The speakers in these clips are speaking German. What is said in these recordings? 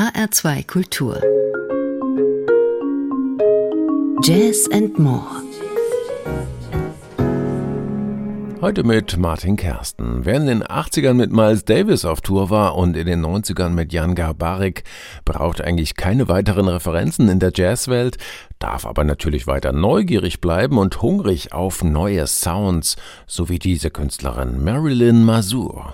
HR2 Kultur. Jazz and More. Heute mit Martin Kersten. Wer in den 80ern mit Miles Davis auf Tour war und in den 90ern mit Jan Garbarek, braucht eigentlich keine weiteren Referenzen in der Jazzwelt, darf aber natürlich weiter neugierig bleiben und hungrig auf neue Sounds, so wie diese Künstlerin Marilyn Mazur.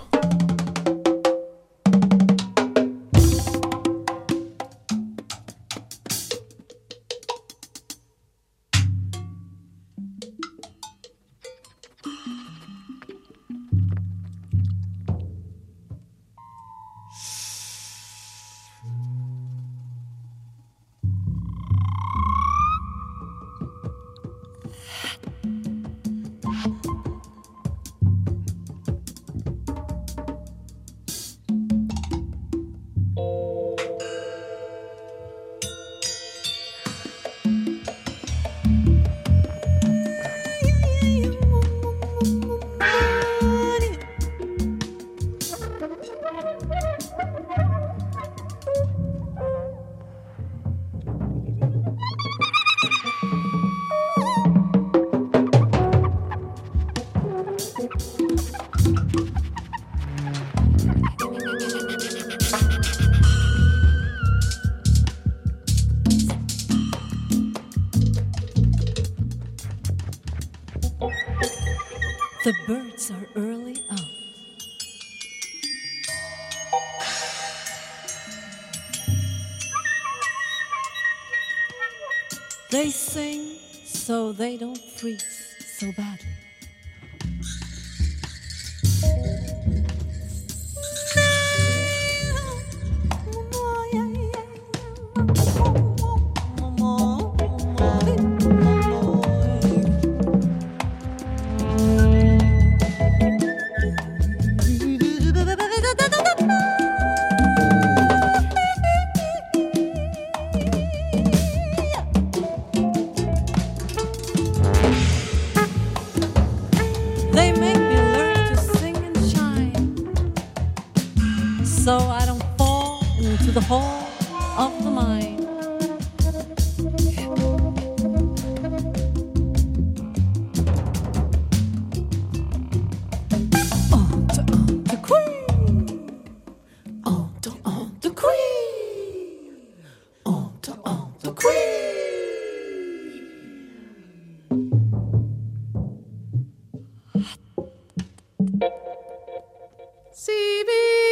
CV.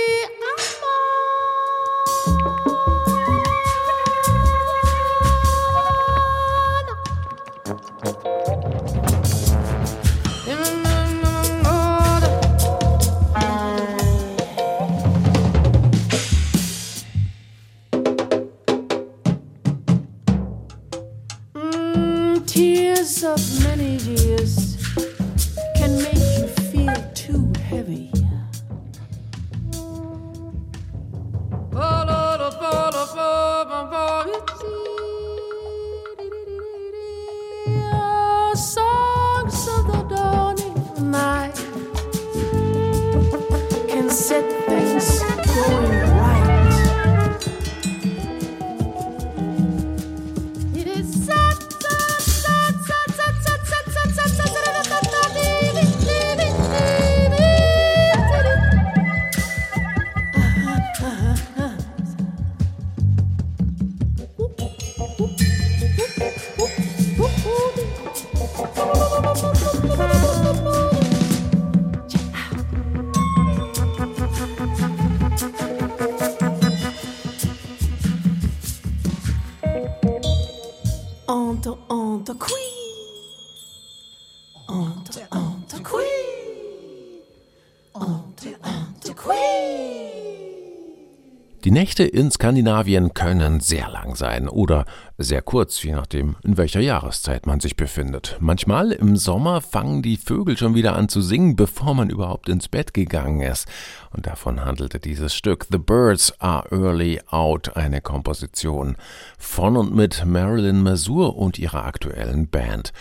Nächte in Skandinavien können sehr lang sein oder sehr kurz, je nachdem, in welcher Jahreszeit man sich befindet. Manchmal im Sommer fangen die Vögel schon wieder an zu singen, bevor man überhaupt ins Bett gegangen ist. Und davon handelte dieses Stück The Birds Are Early Out, eine Komposition von und mit Marilyn Mazur und ihrer aktuellen Band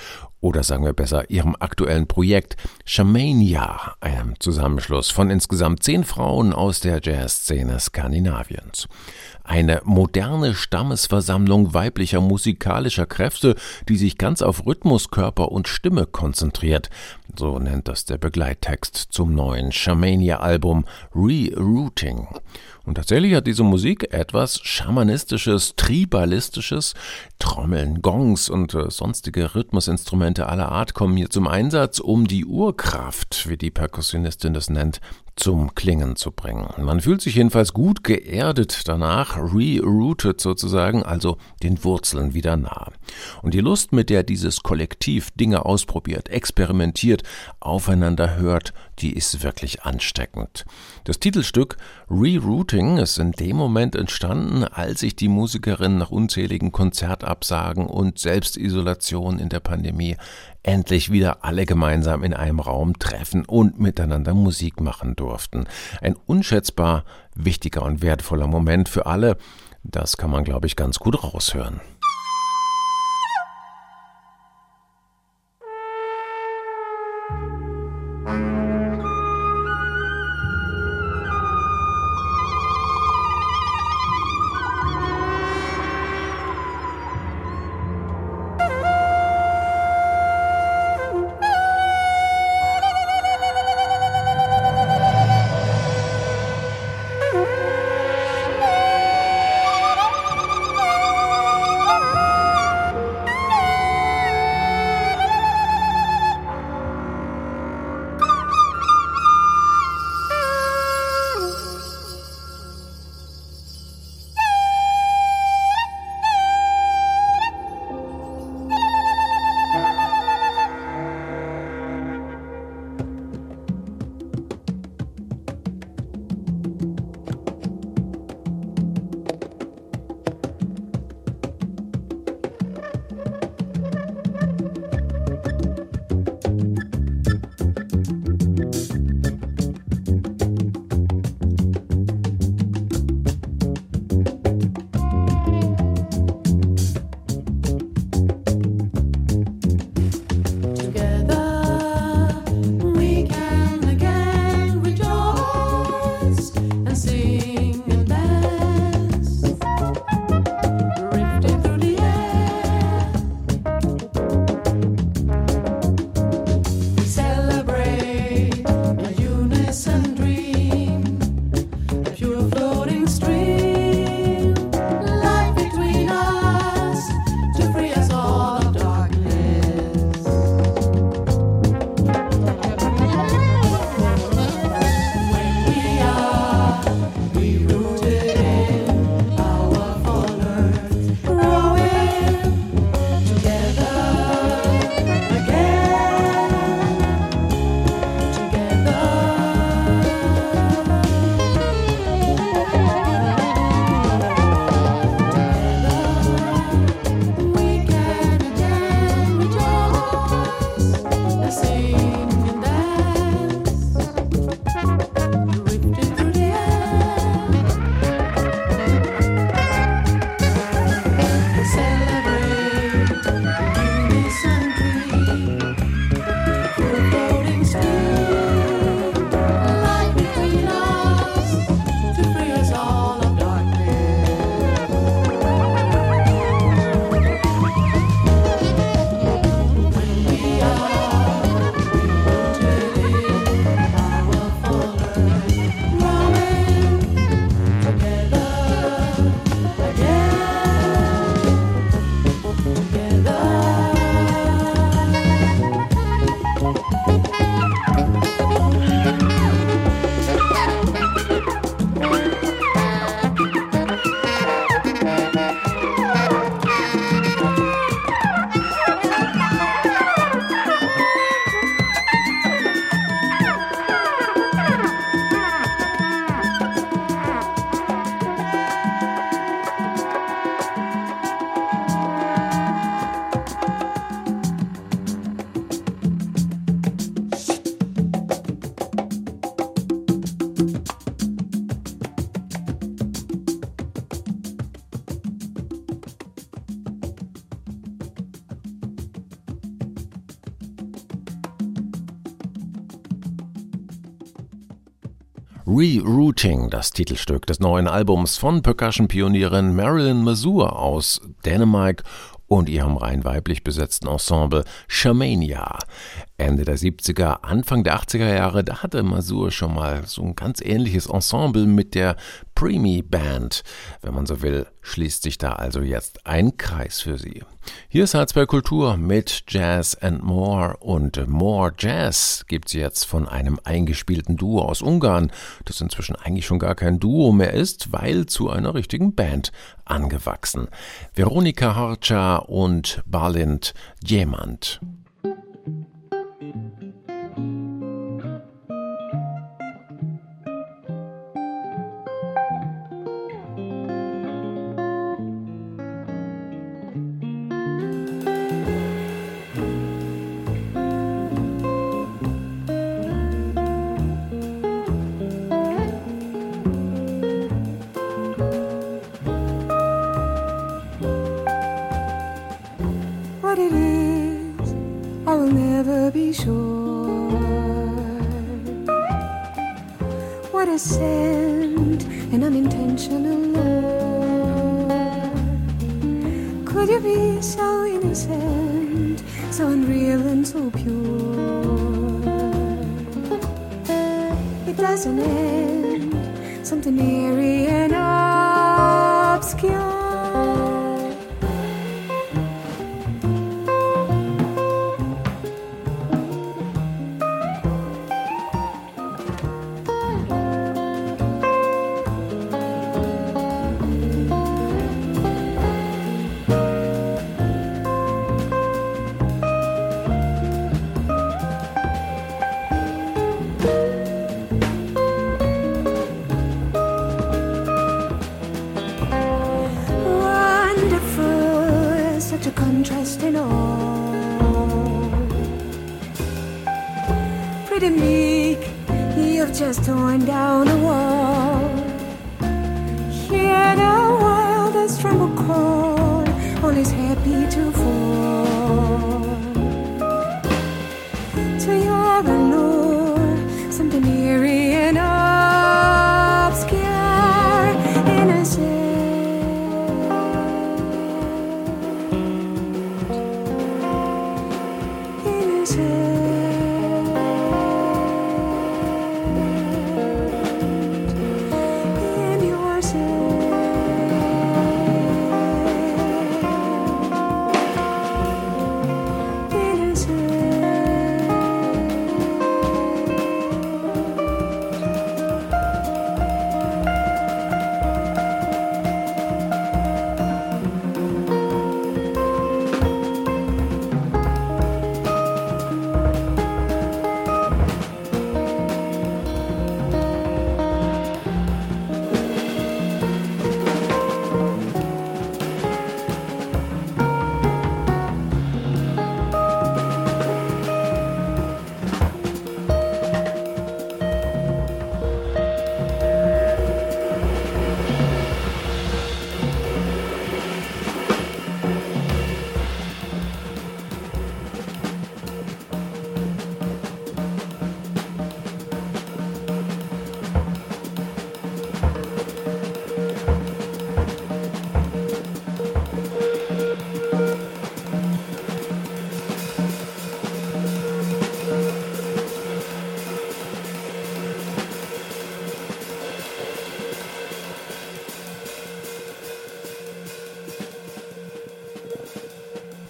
oder sagen wir besser ihrem aktuellen Projekt Shamania, einem Zusammenschluss von insgesamt zehn Frauen aus der Jazzszene Skandinaviens. Eine moderne Stammesversammlung weiblicher musikalischer Kräfte, die sich ganz auf Rhythmus, Körper und Stimme konzentriert. So nennt das der Begleittext zum neuen Shamania-Album Rerouting. Und tatsächlich hat diese Musik etwas Schamanistisches, Tribalistisches. Trommeln, Gongs und äh, sonstige Rhythmusinstrumente aller Art kommen hier zum Einsatz, um die Urkraft, wie die Perkussionistin das nennt, zum Klingen zu bringen. Man fühlt sich jedenfalls gut geerdet danach, rerouted sozusagen, also den Wurzeln wieder nah. Und die Lust, mit der dieses Kollektiv Dinge ausprobiert, experimentiert, aufeinander hört, die ist wirklich ansteckend. Das Titelstück Rerouting ist in dem Moment entstanden, als sich die Musikerin nach unzähligen Konzertabsagen und Selbstisolation in der Pandemie endlich wieder alle gemeinsam in einem Raum treffen und miteinander Musik machen durften. Ein unschätzbar wichtiger und wertvoller Moment für alle. Das kann man, glaube ich, ganz gut raushören. Rerouting, das Titelstück des neuen Albums von Percussion-Pionierin Marilyn Mazur aus Dänemark und ihrem rein weiblich besetzten Ensemble Shamania. Ende der 70er, Anfang der 80er Jahre, da hatte Masur schon mal so ein ganz ähnliches Ensemble mit der Preemie Band. Wenn man so will, schließt sich da also jetzt ein Kreis für sie. Hier ist Salzberg Kultur mit Jazz and More und More Jazz gibt's jetzt von einem eingespielten Duo aus Ungarn, das inzwischen eigentlich schon gar kein Duo mehr ist, weil zu einer richtigen Band angewachsen. Veronika Harcha und Balint Jemand. innocent and unintentional. Could you be so innocent, so unreal and so pure? It doesn't end, something new.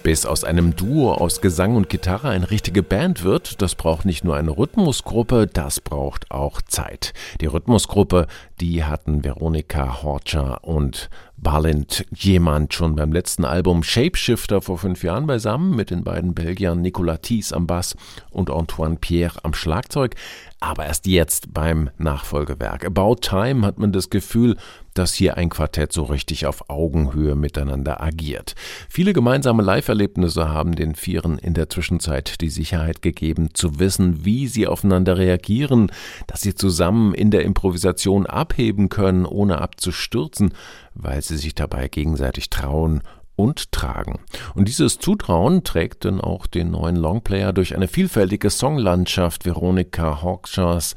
Bis aus einem Duo aus Gesang und Gitarre eine richtige Band wird, das braucht nicht nur eine Rhythmusgruppe, das braucht auch Zeit. Die Rhythmusgruppe, die hatten Veronika Horcher und Balint jemand schon beim letzten Album Shapeshifter vor fünf Jahren beisammen mit den beiden Belgiern Nicolas Thies am Bass und Antoine Pierre am Schlagzeug. Aber erst jetzt beim Nachfolgewerk About Time hat man das Gefühl, dass hier ein Quartett so richtig auf Augenhöhe miteinander agiert. Viele gemeinsame Live-Erlebnisse haben den Vieren in der Zwischenzeit die Sicherheit gegeben, zu wissen, wie sie aufeinander reagieren, dass sie zusammen in der Improvisation abheben können, ohne abzustürzen, weil sie sich dabei gegenseitig trauen und tragen. Und dieses Zutrauen trägt dann auch den neuen Longplayer durch eine vielfältige Songlandschaft Veronika Hawkshaw's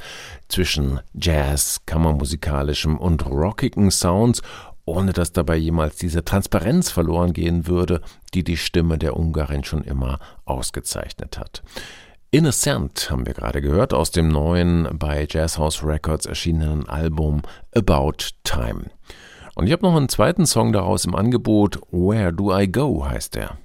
zwischen Jazz, kammermusikalischem und rockigen Sounds ohne dass dabei jemals diese Transparenz verloren gehen würde, die die Stimme der Ungarin schon immer ausgezeichnet hat. Innocent haben wir gerade gehört aus dem neuen bei Jazz House Records erschienenen Album About Time. Und ich habe noch einen zweiten Song daraus im Angebot. Where Do I Go heißt der.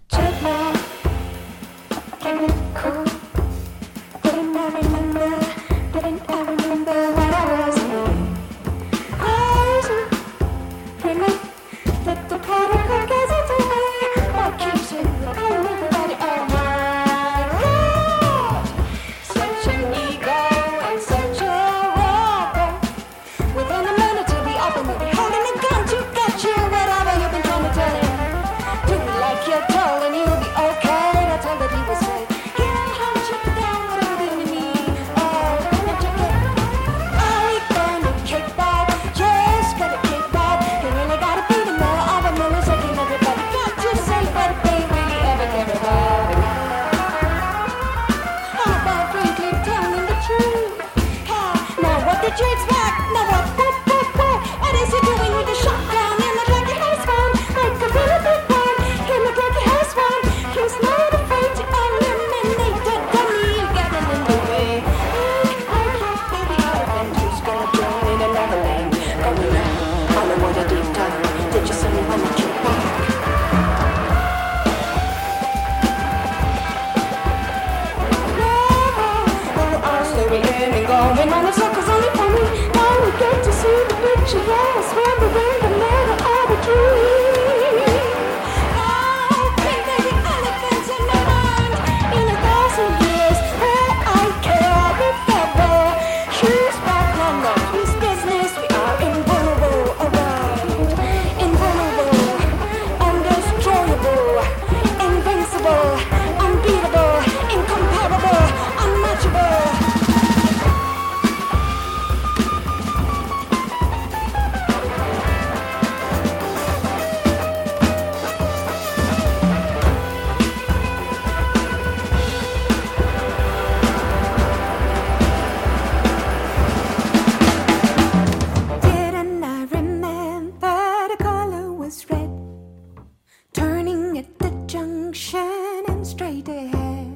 junction and straight ahead.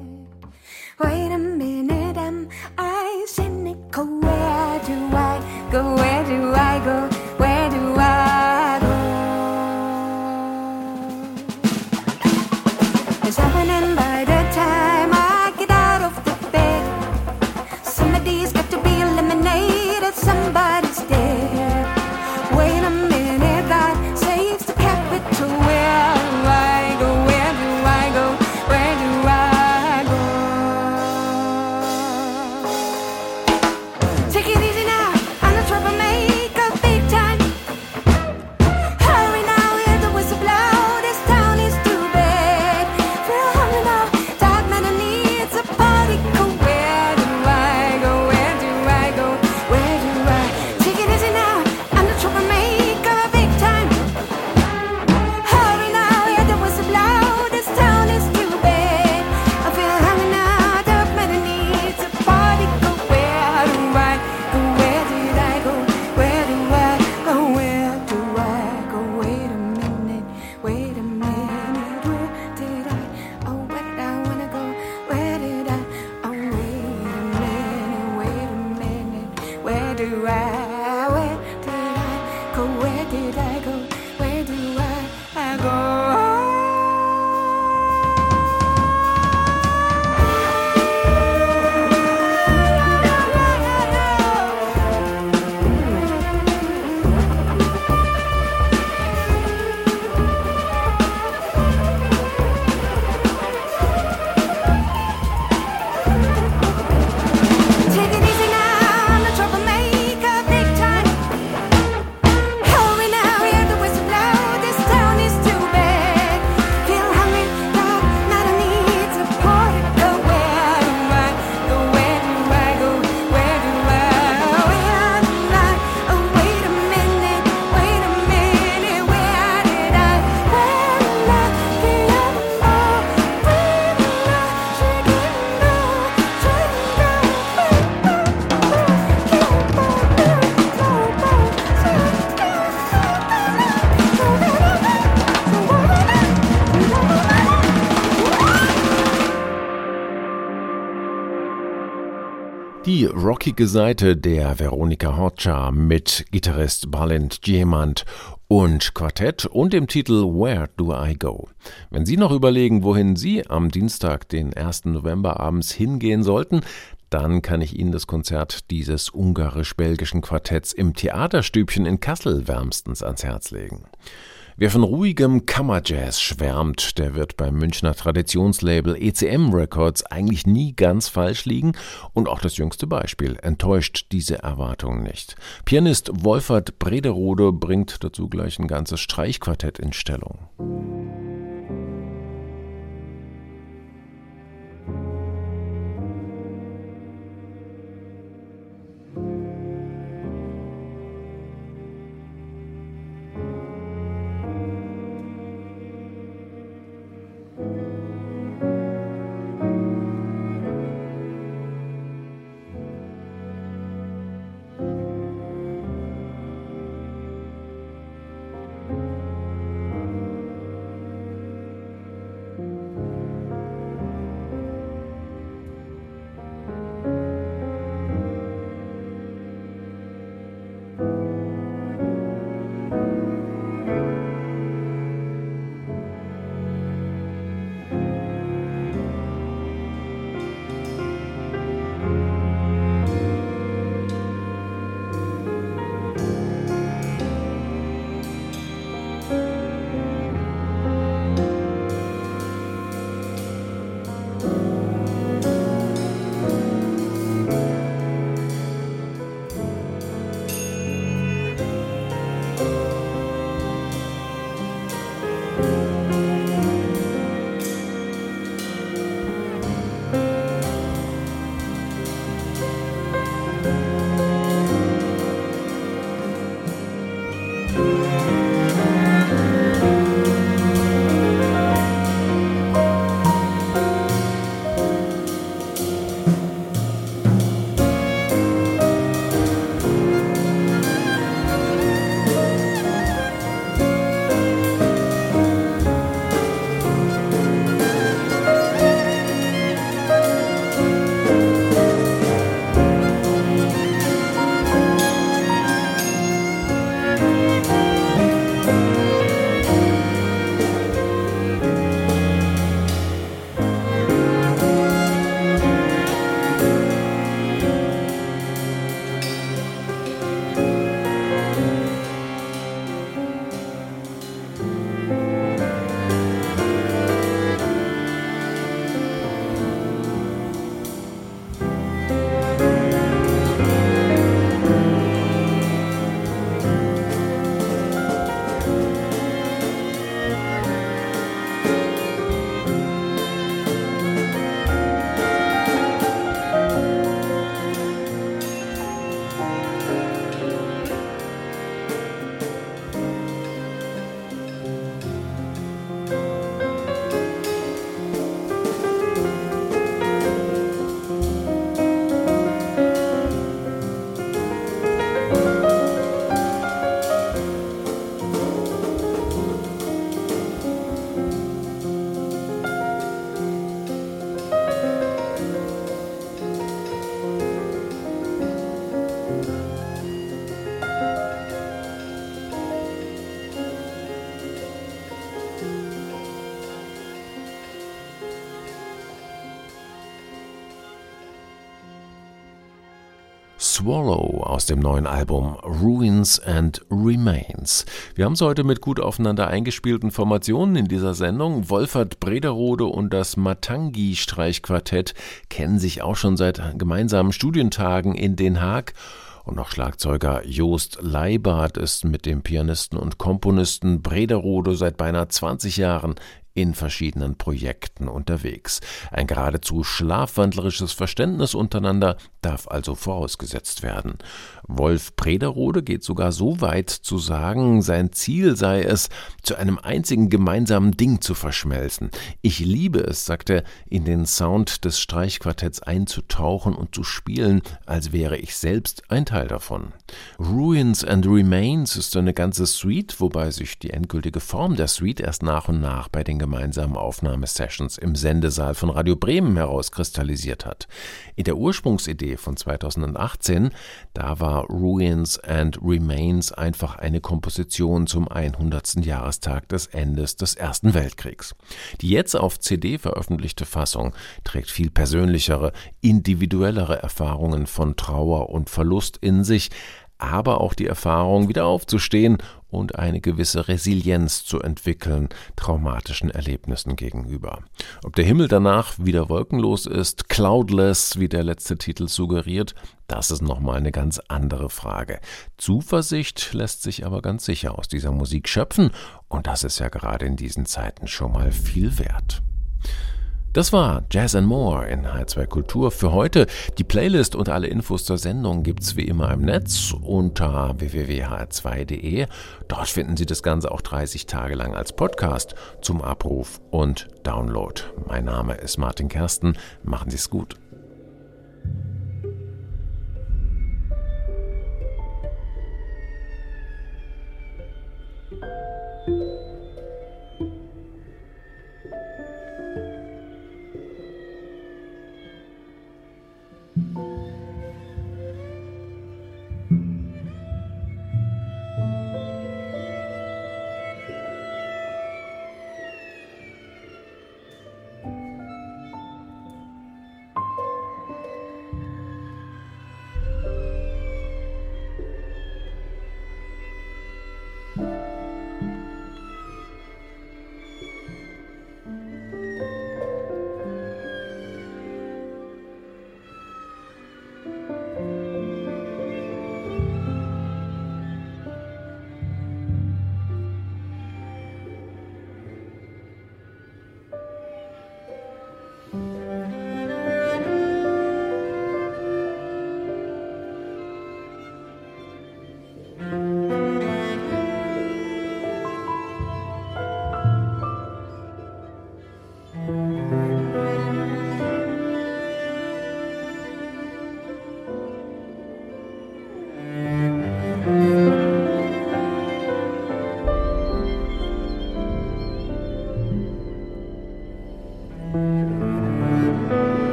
Wait a minute. Rockige Seite der Veronika Horcha mit Gitarrist Balint Diamant und Quartett und dem Titel Where Do I Go? Wenn Sie noch überlegen, wohin Sie am Dienstag, den 1. November abends hingehen sollten, dann kann ich Ihnen das Konzert dieses ungarisch-belgischen Quartetts im Theaterstübchen in Kassel wärmstens ans Herz legen. Wer von ruhigem Kammerjazz schwärmt, der wird beim Münchner Traditionslabel ECM Records eigentlich nie ganz falsch liegen und auch das jüngste Beispiel enttäuscht diese Erwartungen nicht. Pianist Wolfert Brederode bringt dazu gleich ein ganzes Streichquartett in Stellung. Swallow aus dem neuen Album Ruins and Remains. Wir haben es heute mit gut aufeinander eingespielten Formationen in dieser Sendung. Wolfert Brederode und das Matangi-Streichquartett kennen sich auch schon seit gemeinsamen Studientagen in Den Haag. Und auch Schlagzeuger Joost Leibart ist mit dem Pianisten und Komponisten Brederode seit beinahe 20 Jahren in verschiedenen Projekten unterwegs. Ein geradezu schlafwandlerisches Verständnis untereinander darf also vorausgesetzt werden. Wolf Prederode geht sogar so weit zu sagen, sein Ziel sei es, zu einem einzigen gemeinsamen Ding zu verschmelzen. Ich liebe es, sagt er, in den Sound des Streichquartetts einzutauchen und zu spielen, als wäre ich selbst ein Teil davon. Ruins and Remains ist eine ganze Suite, wobei sich die endgültige Form der Suite erst nach und nach bei den gemeinsamen Aufnahmesessions im Sendesaal von Radio Bremen herauskristallisiert hat. In der Ursprungsidee von 2018, da war Ruins and Remains einfach eine Komposition zum 100. Jahrestag des Endes des Ersten Weltkriegs. Die jetzt auf CD veröffentlichte Fassung trägt viel persönlichere, individuellere Erfahrungen von Trauer und Verlust in sich, aber auch die Erfahrung, wieder aufzustehen und eine gewisse Resilienz zu entwickeln traumatischen Erlebnissen gegenüber. Ob der Himmel danach wieder wolkenlos ist, cloudless, wie der letzte Titel suggeriert, das ist nochmal eine ganz andere Frage. Zuversicht lässt sich aber ganz sicher aus dieser Musik schöpfen und das ist ja gerade in diesen Zeiten schon mal viel wert. Das war Jazz and More in H2 Kultur für heute. Die Playlist und alle Infos zur Sendung gibt's wie immer im Netz unter www.hr2.de. Dort finden Sie das Ganze auch 30 Tage lang als Podcast zum Abruf und Download. Mein Name ist Martin Kersten. Machen Sie es gut.